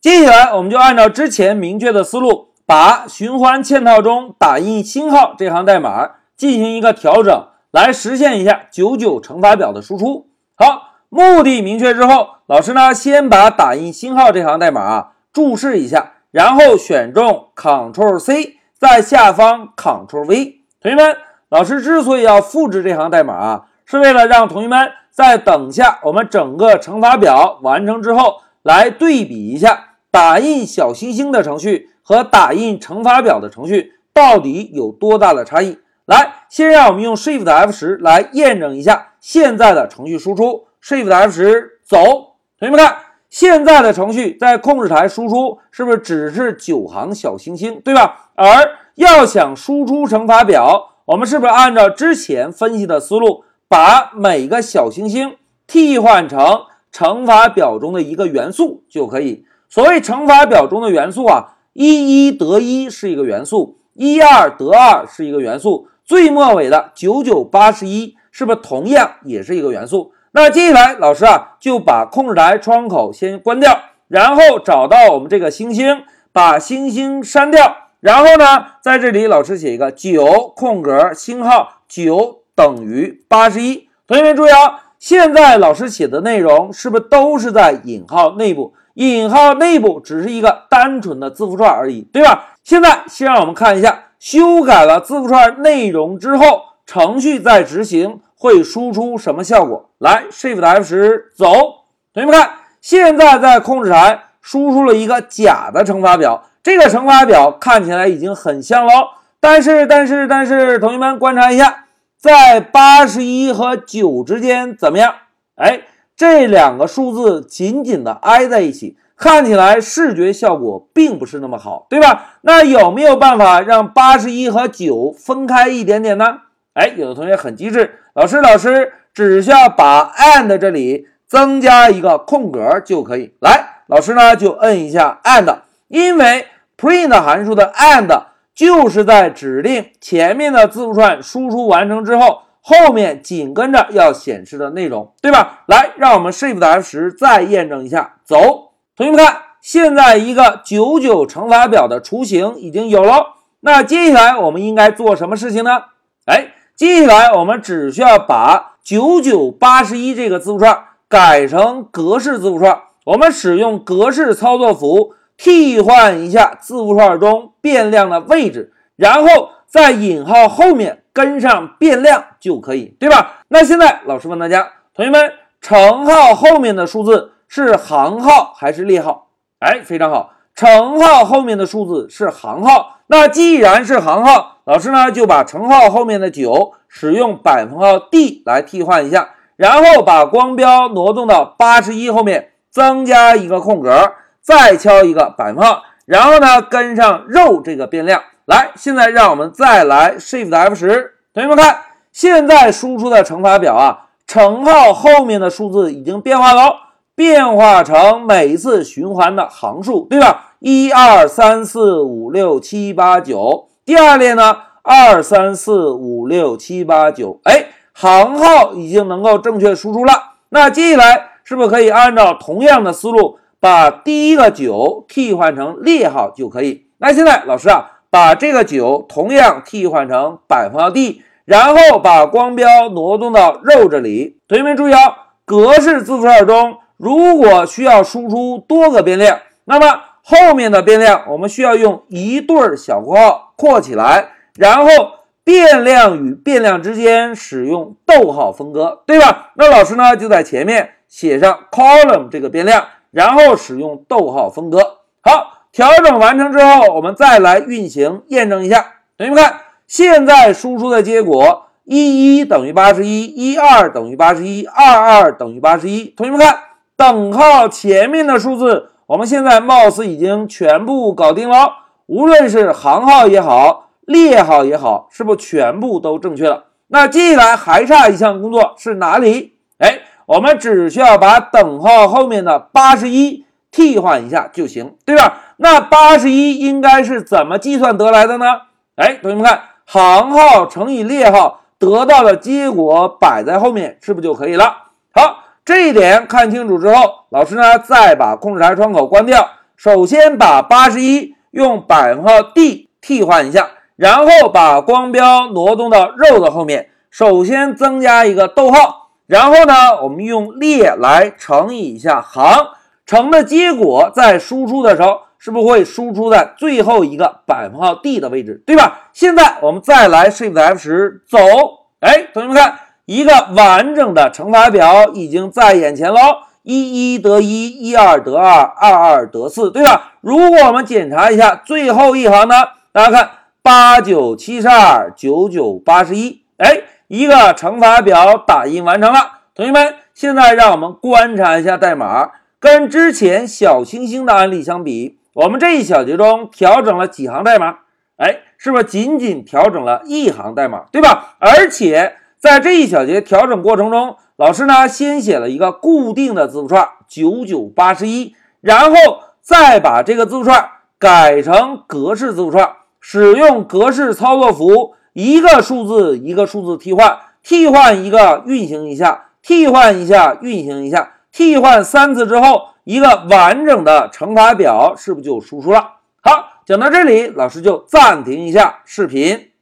接下来，我们就按照之前明确的思路，把循环嵌套中打印星号这行代码进行一个调整，来实现一下九九乘法表的输出。好，目的明确之后，老师呢先把打印星号这行代码啊注释一下，然后选中 Ctrl C，在下方 Ctrl V。同学们，老师之所以要复制这行代码啊，是为了让同学们在等下我们整个乘法表完成之后，来对比一下打印小星星的程序和打印乘法表的程序到底有多大的差异。来，先让我们用 Shift F 十来验证一下现在的程序输出。Shift F 十走，同学们看，现在的程序在控制台输出是不是只是九行小星星，对吧？而要想输出乘法表，我们是不是按照之前分析的思路，把每个小星星替换成乘法表中的一个元素就可以？所谓乘法表中的元素啊，一一得一是一个元素，一二得二是一个元素。最末尾的九九八十一是不是同样也是一个元素？那接下来老师啊就把控制台窗口先关掉，然后找到我们这个星星，把星星删掉，然后呢在这里老师写一个九空格星号九等于八十一。同学们注意啊，现在老师写的内容是不是都是在引号内部？引号内部只是一个单纯的字符串而已，对吧？现在先让我们看一下。修改了字符串内容之后，程序在执行会输出什么效果？来，Shift F 十走，同学们看，现在在控制台输出了一个假的乘法表，这个乘法表看起来已经很像喽。但是，但是，但是，同学们观察一下，在八十一和九之间怎么样？哎，这两个数字紧紧的挨在一起。看起来视觉效果并不是那么好，对吧？那有没有办法让八十一和九分开一点点呢？哎，有的同学很机智，老师，老师只需要把 and 这里增加一个空格就可以。来，老师呢就摁一下 and，因为 print 函数的 and 就是在指令前面的字符串输出完成之后，后面紧跟着要显示的内容，对吧？来，让我们 Shift F 十再验证一下，走。同学们看，现在一个九九乘法表的雏形已经有了。那接下来我们应该做什么事情呢？哎，接下来我们只需要把九九八十一这个字符串改成格式字符串。我们使用格式操作符替换一下字符串中变量的位置，然后在引号后面跟上变量就可以，对吧？那现在老师问大家，同学们，乘号后面的数字。是行号还是列号？哎，非常好，乘号后面的数字是行号。那既然是行号，老师呢就把乘号后面的九使用百分号 D 来替换一下，然后把光标挪动到八十一后面，增加一个空格，再敲一个百分号，然后呢跟上肉这个变量。来，现在让我们再来 Shift F 十，同学们看，现在输出的乘法表啊，乘号后面的数字已经变化了。变化成每一次循环的行数，对吧？一二三四五六七八九。第二列呢？二三四五六七八九。哎，行号已经能够正确输出了。那接下来是不是可以按照同样的思路，把第一个九替换成列号就可以？那现在老师啊，把这个九同样替换成百分号 D，然后把光标挪动到肉这里。同学们注意啊，格式字符串中。如果需要输出多个变量，那么后面的变量我们需要用一对小括号括起来，然后变量与变量之间使用逗号分割，对吧？那老师呢就在前面写上 column 这个变量，然后使用逗号分割。好，调整完成之后，我们再来运行验证一下。同学们看，现在输出的结果一一等于八十一，一二等于八十一，二二等于八十一。同学们看。等号前面的数字，我们现在貌似已经全部搞定了。无论是行号也好，列号也好，是不是全部都正确了？那接下来还差一项工作是哪里？哎，我们只需要把等号后面的八十一替换一下就行，对吧？那八十一应该是怎么计算得来的呢？哎，同学们看，行号乘以列号得到的结果摆在后面，是不是就可以了？好。这一点看清楚之后，老师呢再把控制台窗口关掉，首先把八十一用百分号 d 替换一下，然后把光标挪动到肉的后面，首先增加一个逗号，然后呢，我们用列来乘以一下行，乘的结果在输出的时候。是不是会输出在最后一个百分号 d 的位置，对吧？现在我们再来 Shift F 十走，哎，同学们看，一个完整的乘法表已经在眼前喽，一一得一，一二得二，二二得四，对吧？如果我们检查一下最后一行呢，大家看八九七十二，九九八十一，哎，一个乘法表打印完成了。同学们，现在让我们观察一下代码，跟之前小星星的案例相比。我们这一小节中调整了几行代码？哎，是不是仅仅调整了一行代码，对吧？而且在这一小节调整过程中，老师呢先写了一个固定的字符串九九八十一，然后再把这个字符串改成格式字符串，使用格式操作符，一个数字一个数字替换，替换一个运行一下，替换一下运行一下，替换三次之后。一个完整的乘法表是不是就输出了？好，讲到这里，老师就暂停一下视频。